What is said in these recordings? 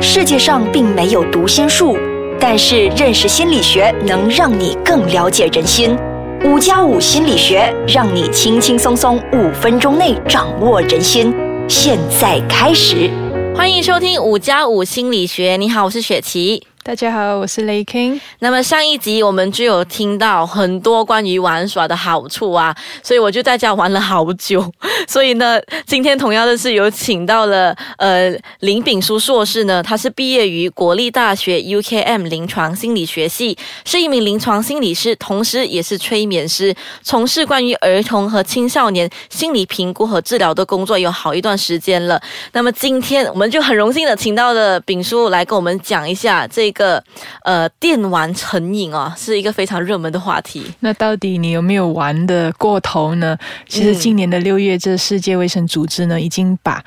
世界上并没有读心术，但是认识心理学能让你更了解人心。五加五心理学让你轻轻松松五分钟内掌握人心。现在开始，欢迎收听五加五心理学。你好，我是雪琪。大家好，我是雷 king。那么上一集我们就有听到很多关于玩耍的好处啊，所以我就在家玩了好久。所以呢，今天同样的是有请到了呃林炳书硕士呢，他是毕业于国立大学 UKM 临床心理学系，是一名临床心理师，同时也是催眠师，从事关于儿童和青少年心理评估和治疗的工作有好一段时间了。那么今天我们就很荣幸的请到了炳书来跟我们讲一下这。个呃，电玩成瘾啊，是一个非常热门的话题。那到底你有没有玩的过头呢？其实今年的六月，这世界卫生组织呢，已经把。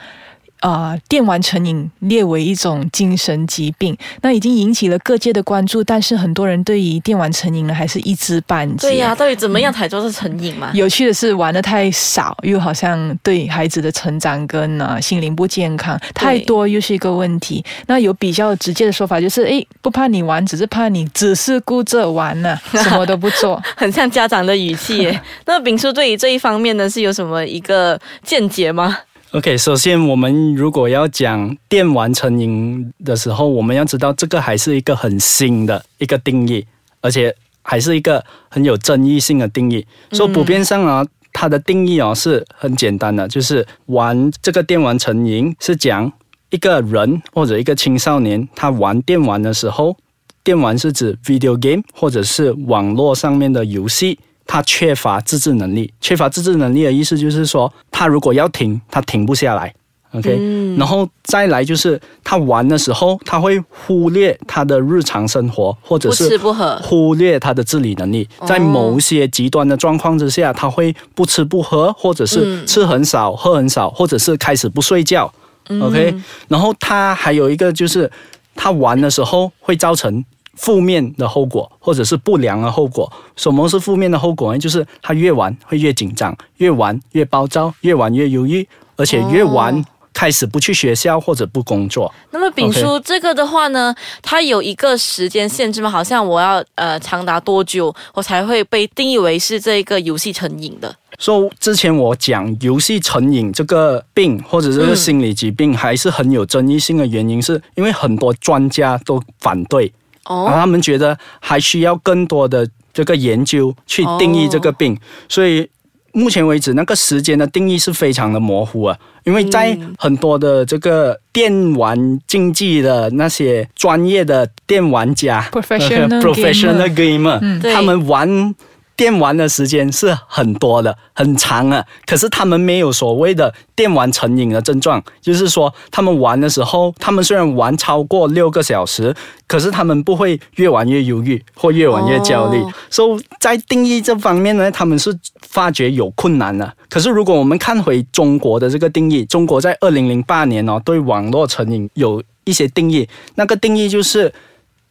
啊，电玩成瘾列为一种精神疾病，那已经引起了各界的关注。但是很多人对于电玩成瘾呢，还是一知半解。对呀，到底怎么样才说是成瘾嘛？有趣的是，玩的太少，又好像对孩子的成长跟啊心灵不健康太多，又是一个问题。那有比较直接的说法，就是哎，不怕你玩，只是怕你只是顾着玩呢，什么都不做，很像家长的语气。那丙叔对于这一方面呢，是有什么一个见解吗？OK，首先我们如果要讲电玩成瘾的时候，我们要知道这个还是一个很新的一个定义，而且还是一个很有争议性的定义。说普遍上啊，它的定义哦是很简单的，就是玩这个电玩成瘾是讲一个人或者一个青少年他玩电玩的时候，电玩是指 video game 或者是网络上面的游戏。他缺乏自制能力，缺乏自制能力的意思就是说，他如果要停，他停不下来。OK，然后再来就是他玩的时候，他会忽略他的日常生活，或者是忽略他的自理能力。在某些极端的状况之下，他会不吃不喝，或者是吃很少、喝很少，或者是开始不睡觉。OK，然后他还有一个就是，他玩的时候会造成。负面的后果，或者是不良的后果。什么是负面的后果呢？就是他越玩会越紧张，越玩越暴躁，越玩越忧郁，而且越玩开始不去学校或者不工作。那么丙叔这个的话呢，它有一个时间限制吗？好像我要呃长达多久我才会被定义为是这个游戏成瘾的？说之前我讲游戏成瘾这个病或者这个心理疾病还是很有争议性的原因，是因为很多专家都反对。哦，他们觉得还需要更多的这个研究去定义这个病，所以目前为止那个时间的定义是非常的模糊啊。因为在很多的这个电玩竞技的那些专业的电玩家，professional gamer，他们玩。电玩的时间是很多的，很长啊。可是他们没有所谓的电玩成瘾的症状，就是说他们玩的时候，他们虽然玩超过六个小时，可是他们不会越玩越忧郁或越玩越焦虑。所以在定义这方面呢，他们是发觉有困难的。可是如果我们看回中国的这个定义，中国在二零零八年哦，对网络成瘾有一些定义，那个定义就是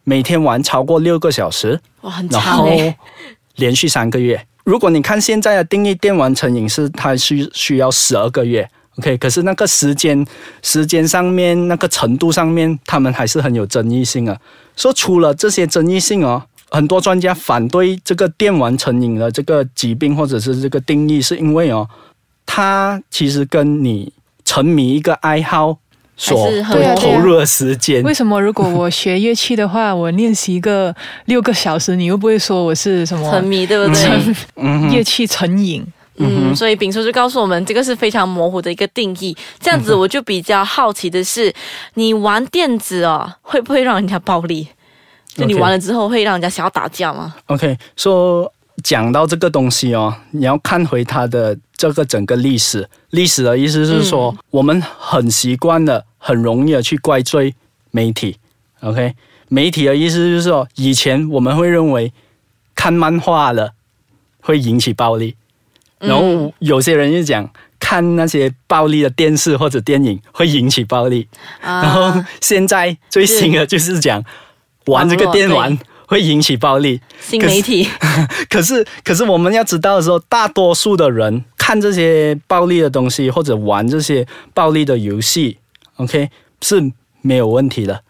每天玩超过六个小时，哇，很长连续三个月，如果你看现在的定义，电玩成瘾是它需需要十二个月，OK？可是那个时间时间上面那个程度上面，他们还是很有争议性啊。说除了这些争议性哦，很多专家反对这个电玩成瘾的这个疾病或者是这个定义，是因为哦，它其实跟你沉迷一个爱好。所投入的时间，为什么？如果我学乐器的话，我练习一个六个小时，你又不会说我是什么沉迷，对不对？乐器成瘾。嗯，所以丙叔就告诉我们，这个是非常模糊的一个定义。这样子，我就比较好奇的是，你玩电子哦，会不会让人家暴力？就你玩了之后，会让人家想要打架吗？OK，说。讲到这个东西哦，你要看回它的这个整个历史。历史的意思是说，我们很习惯的、很容易的去怪罪媒体。OK，媒体的意思就是说，以前我们会认为看漫画了会引起暴力，然后有些人就讲看那些暴力的电视或者电影会引起暴力，然后现在最新的就是讲玩这个电玩。会引起暴力，新媒体。可是，可是我们要知道的时候，大多数的人看这些暴力的东西或者玩这些暴力的游戏，OK 是没有问题的。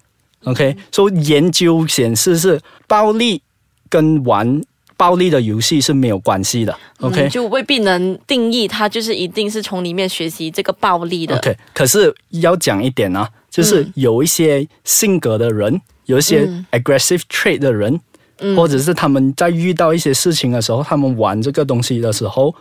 OK，所以研究显示是暴力跟玩暴力的游戏是没有关系的。OK，、嗯就未必能定义它就是一定是从里面学习这个暴力的。OK，可是要讲一点啊，就是有一些性格的人，有一些嗯 aggressive trait 的人，或者是他们在遇到一些事情的时候，他们玩这个东西的时候，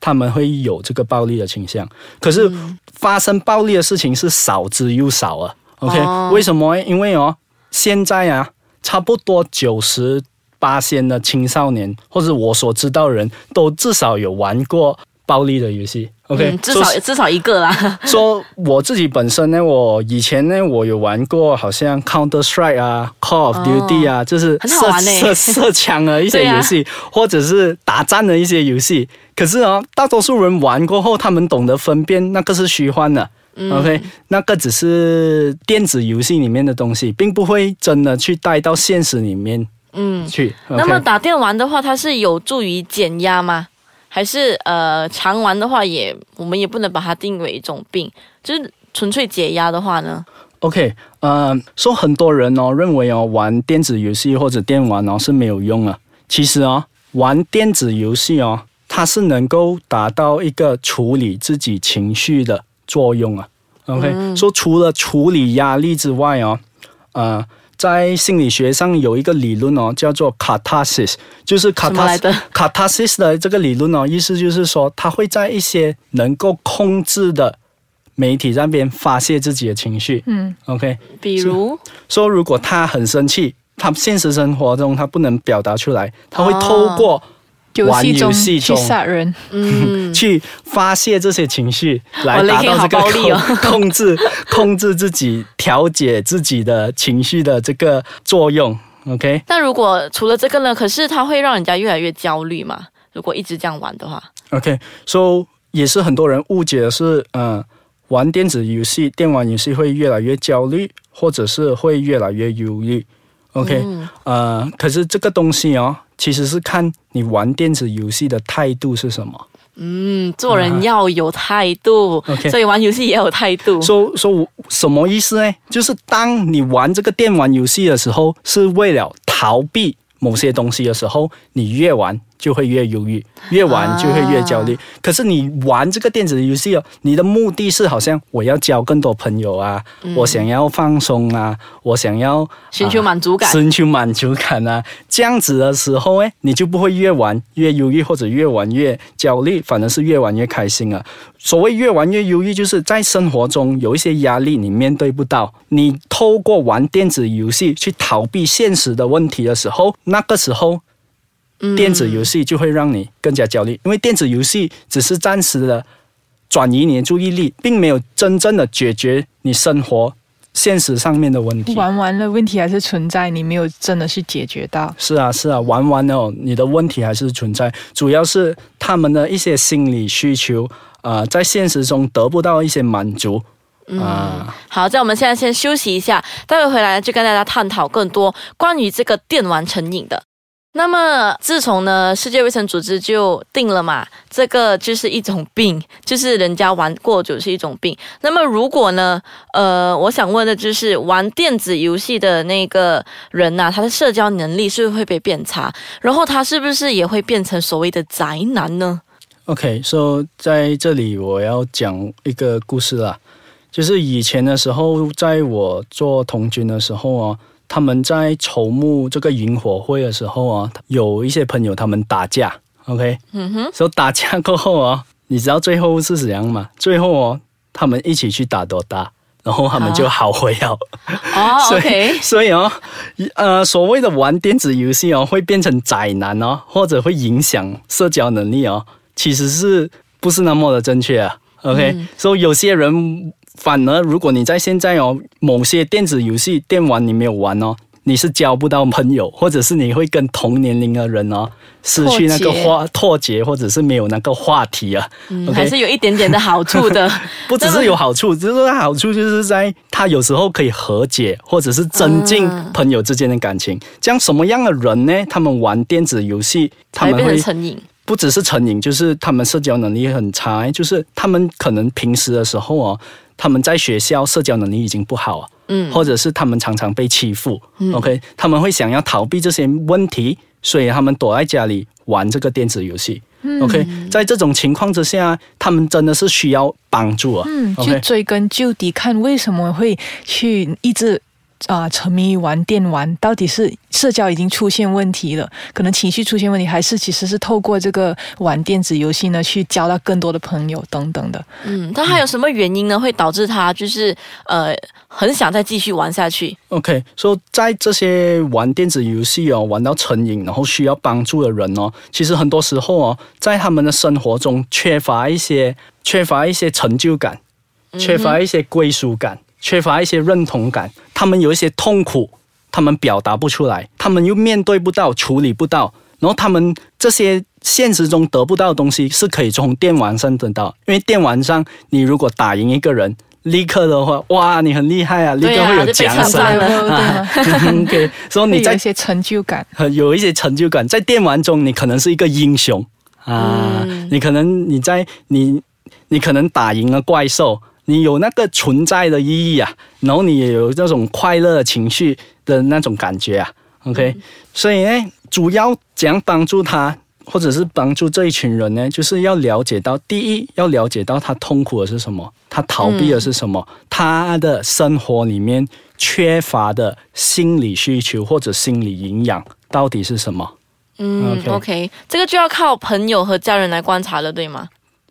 他们会有这个暴力的倾向。可是发生暴力的事情是少之又少啊。OK，、哦为什么？因为哦，现在啊，差不多九十八线的青少年，或者我所知道的人都至少有玩过暴力的游戏。OK，、嗯，至少至少一个啦。说我自己本身呢，我以前呢，我有玩过，好像 Counter Strike 啊、Call of Duty 啊，就是哦很好射射射枪的一些游戏，或者是打战的一些游戏。可是啊，大多数人玩过后，他们懂得分辨那个是虚幻的。OK，那嗯个只是电子游戏里面的东西，并不会真的去带到现实里面嗯，去。那么打电玩的话，它是有助于减压吗？还是呃，常玩的话也，我们也不能把它定为一种病，就是纯粹解压的话呢？OK，呃，说很多人哦认为哦玩电子游戏或者电玩哦是没有用啊。其实哦，玩电子游戏哦，它是能够达到一个处理自己情绪的作用啊。OK，、说除了处理压力之外哦，呃，在心理学上有一个理论哦，叫做 catharsis，就是什么来 catharsis 的？catharsis 的这个理论哦，意思就是说，他会在一些能够控制的媒体上边发泄自己的情绪。嗯，OK，比如，说如果他很生气，他现实生活中他不能表达出来，他会透过玩游戏中游戏去杀人，嗯，去发泄这些情绪，来达到这个控 控制控制自己、调节自己的情绪的这个作用。OK，那如果除了这个呢？可是它会让人家越来越焦虑嘛？如果一直这样玩的话，OK，so、也是很多人误解的是，嗯、玩电子游戏、电玩游戏会越来越焦虑，或者是会越来越忧郁。OK，、呃，嗯可是这个东西哦，其实是看你玩电子游戏的态度是什么。嗯，做人要有态度所以玩游戏也有态度。说说什么意思呢？就是当你玩这个电玩游戏的时候，是为了逃避某些东西的时候，你越玩就会越忧郁，越玩就会越焦虑。啊可是你玩这个电子游戏哦，你的目的是好像我要交更多朋友啊，我想要放松啊，我想要嗯寻求满足感啊寻求满足感啊，这样子的时候哎，你就不会越玩越忧郁，或者越玩越焦虑，反而是越玩越开心啊。所谓越玩越忧郁，就是在生活中有一些压力你面对不到，你透过玩电子游戏去逃避现实的问题的时候，那个时候电子游戏就会让你更加焦虑，因为电子游戏只是暂时的转移你的注意力，并没有真正的解决你生活现实上面的问题。玩完了问题还是存在，你没有真的去解决到。是啊，是啊，玩完了，你的问题还是存在，主要是他们的一些心理需求，呃，在现实中得不到一些满足。啊、好，在我们现在先休息一下，待会回来就跟大家探讨更多关于这个电玩成瘾的。那么，自从呢世界卫生组织就定了嘛，这个就是一种病，就是人家玩过酒是一种病。那么，如果呢，呃，我想问的就是，玩电子游戏的那个人呐、他的社交能力是不是会被变差？然后他是不是也会变成所谓的宅男呢？OK，so、在这里我要讲一个故事啦，就是以前的时候，在我做童军的时候哦，他们在筹募这个萤火会的时候啊，有一些朋友他们打架，OK，嗯哼，所以打架过后哦，你知道最后是怎样吗？最后哦，他们一起去打多大，然后他们就好回了。哦 所以所以哦，呃，所谓的玩电子游戏哦，会变成宅男哦，或者会影响社交能力哦，其实是不是那么的正确啊？OK，、所以有些人反而，如果你在现在哦，某些电子游戏电玩你没有玩哦。你是交不到朋友，或者是你会跟同年龄的人哦失去那个话脱节，或者是没有那个话题啊。还是有一点点的好处的。不只是有好处，只是说好处就是在他有时候可以和解，或者是增进嗯朋友之间的感情。这样什么样的人呢？他们玩电子游戏，他们会成成瘾。不只是成瘾，就是他们社交能力很差，就是他们可能平时的时候哦，他们在学校社交能力已经不好啊，嗯或者是他们常常被欺负、o k 他们会想要逃避这些问题，所以他们躲在家里玩这个电子游戏。OK，在这种情况之下，他们真的是需要帮助啊。嗯，去追根究底，看为什么会去一直啊、沉迷于玩电玩，到底是社交已经出现问题了，可能情绪出现问题，还是其实是透过这个玩电子游戏呢，去交到更多的朋友等等的。嗯，他还有什么原因呢，会导致他就是呃很想再继续玩下去？OK，说、在这些玩电子游戏哦，玩到成瘾，然后需要帮助的人哦，其实很多时候哦，在他们的生活中缺乏一些缺乏一些成就感，缺乏一些归属感，缺乏一些认同感，他们有一些痛苦，他们表达不出来，他们又面对不到，处理不到，然后他们这些现实中得不到的东西是可以从电玩上得到，因为电玩上你如果打赢一个人。立刻的话，哇，你很厉害啊！立刻会有奖赏 对所以你在有一些成就感。呃有一些成就感，在电玩中，你可能是一个英雄啊，嗯你可能你在你你可能打赢了怪兽，你有那个存在的意义啊，然后你也有那种快乐的情绪的那种感觉啊，OK，、所以呢，主要怎样帮助他？或者是帮助这一群人呢，就是要了解到，第一要了解到他痛苦的是什么，他逃避的是什么，他的生活里面缺乏的心理需求或者心理营养到底是什么？嗯 OK OK，这个就要靠朋友和家人来观察了，对吗？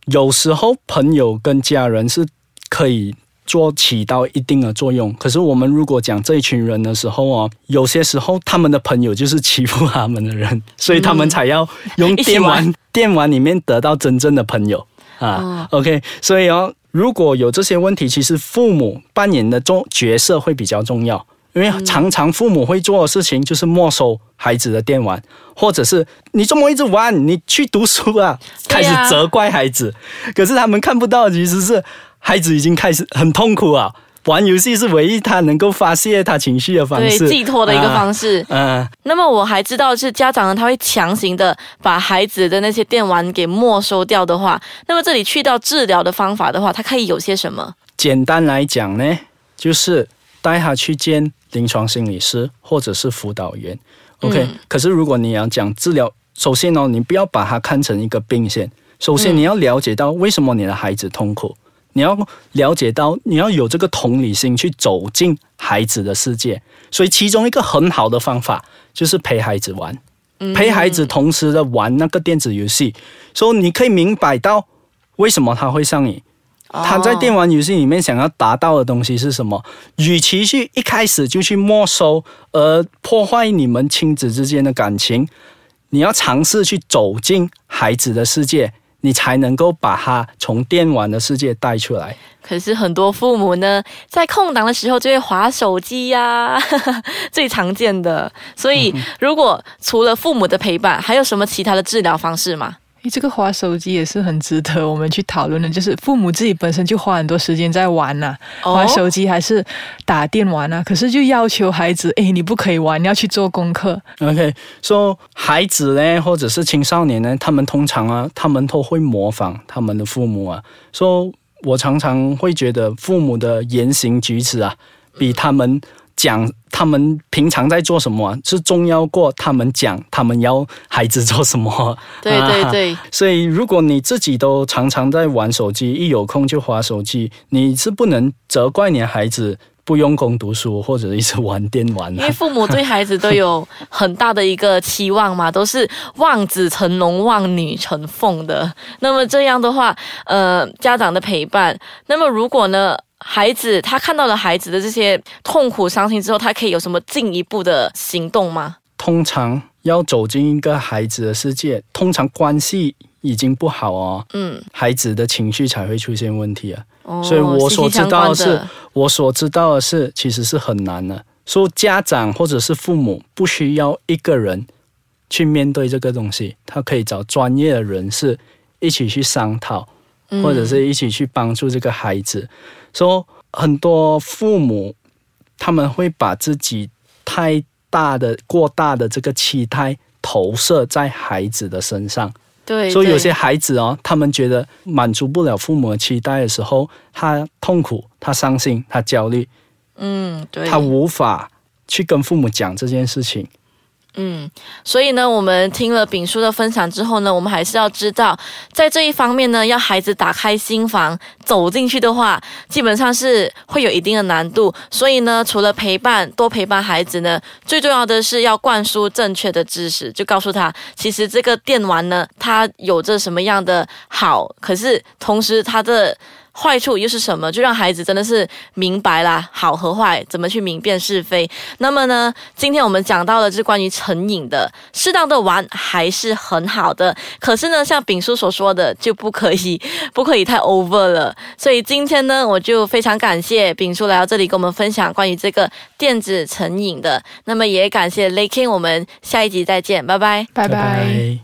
有时候朋友跟家人是可以做起到一定的作用，可是我们如果讲这一群人的时候哦，有些时候他们的朋友就是欺负他们的人，所以他们才要用电玩、玩电玩里面得到真正的朋友啊。OK，所以哦，如果有这些问题，其实父母扮演的重角色会比较重要。因为常常父母会做的事情就是没收孩子的电玩，或者是你这么一直玩，你去读书啊，开始责怪孩子。可是他们看不到，其实是孩子已经开始很痛苦啊。玩游戏是唯一他能够发泄他情绪的方对，式，寄托的一个方式。式。嗯、那么我还知道是家长呢，他会强行的把孩子的那些电玩给没收掉的话，那么这里去到治疗的方法的话，他可以有些什么？简单来讲呢，就是带他去见临床心理师或者是辅导员。OK，、嗯可是如果你要讲治疗，首先哦，你不要把它看成一个病线。首先，嗯你要了解到为什么你的孩子痛苦，你要了解到你要有这个同理心去走进孩子的世界。所以，其中一个很好的方法就是陪孩子玩，嗯陪孩子同时的玩那个电子游戏，所以你可以明白到为什么他会上瘾。他在电玩玩游戏里面想要达到的东西是什么？与其去一开始就去没收，而破坏你们亲子之间的感情，你要尝试去走进孩子的世界，你才能够把他从电玩的世界带出来。可是很多父母呢，在空档的时候就会划手机呀、最常见的。所以，如果除了父母的陪伴，还有什么其他的治疗方式吗？诶，这个滑手机也是很值得我们去讨论的，就是父母自己本身就花很多时间在玩呐、哦玩手机还是打电玩啊，可是就要求孩子，诶，你不可以玩，你要去做功课。OK，说、孩子呢，或者是青少年呢，他们通常啊，他们都会模仿他们的父母啊。说、我常常会觉得父母的言行举止啊，比他们讲他们平常在做什么、啊、是重要过他们讲他们要孩子做什么。对对啊对，所以，如果你自己都常常在玩手机，一有空就划手机，你是不能责怪你的孩子不用功读书，或者一直玩电玩的、因为父母对孩子都有很大的一个期望嘛，都是望子成龙、望女成凤的。那么这样的话，呃，家长的陪伴，那么如果呢，孩子他看到了孩子的这些痛苦、伤心之后，他可以有什么进一步的行动吗？通常要走进一个孩子的世界，通常关系已经不好哦，嗯，孩子的情绪才会出现问题啊。哦所以我所知道的是我所知道的是，其实是很难的。说家长或者是父母不需要一个人去面对这个东西，他可以找专业的人士一起去商讨，嗯或者是一起去帮助这个孩子。说很多父母他们会把自己太大的、过大的这个期待投射在孩子的身上，对，所以有些孩子哦，他们觉得满足不了父母的期待的时候，他痛苦，他伤心，他焦虑，嗯，对，他无法去跟父母讲这件事情。嗯，所以呢，我们听了丙叔的分享之后呢，我们还是要知道，在这一方面呢，要孩子打开心房走进去的话，基本上是会有一定的难度。所以呢，除了陪伴，多陪伴孩子呢，最重要的是要灌输正确的知识，就告诉他，其实这个电玩呢，它有着什么样的好，可是同时它的。坏处又是什么？就让孩子真的是明白啦，好和坏怎么去明辨是非。那么呢，今天我们讲到的是关于成瘾的，适当的玩还是很好的。可是呢，像丙叔所说的，就不可以，不可以太 over 了。所以今天呢，我就非常感谢丙叔来到这里跟我们分享关于这个电子成瘾的。那么也感谢 Laking，我们下一集再见，拜拜。拜拜。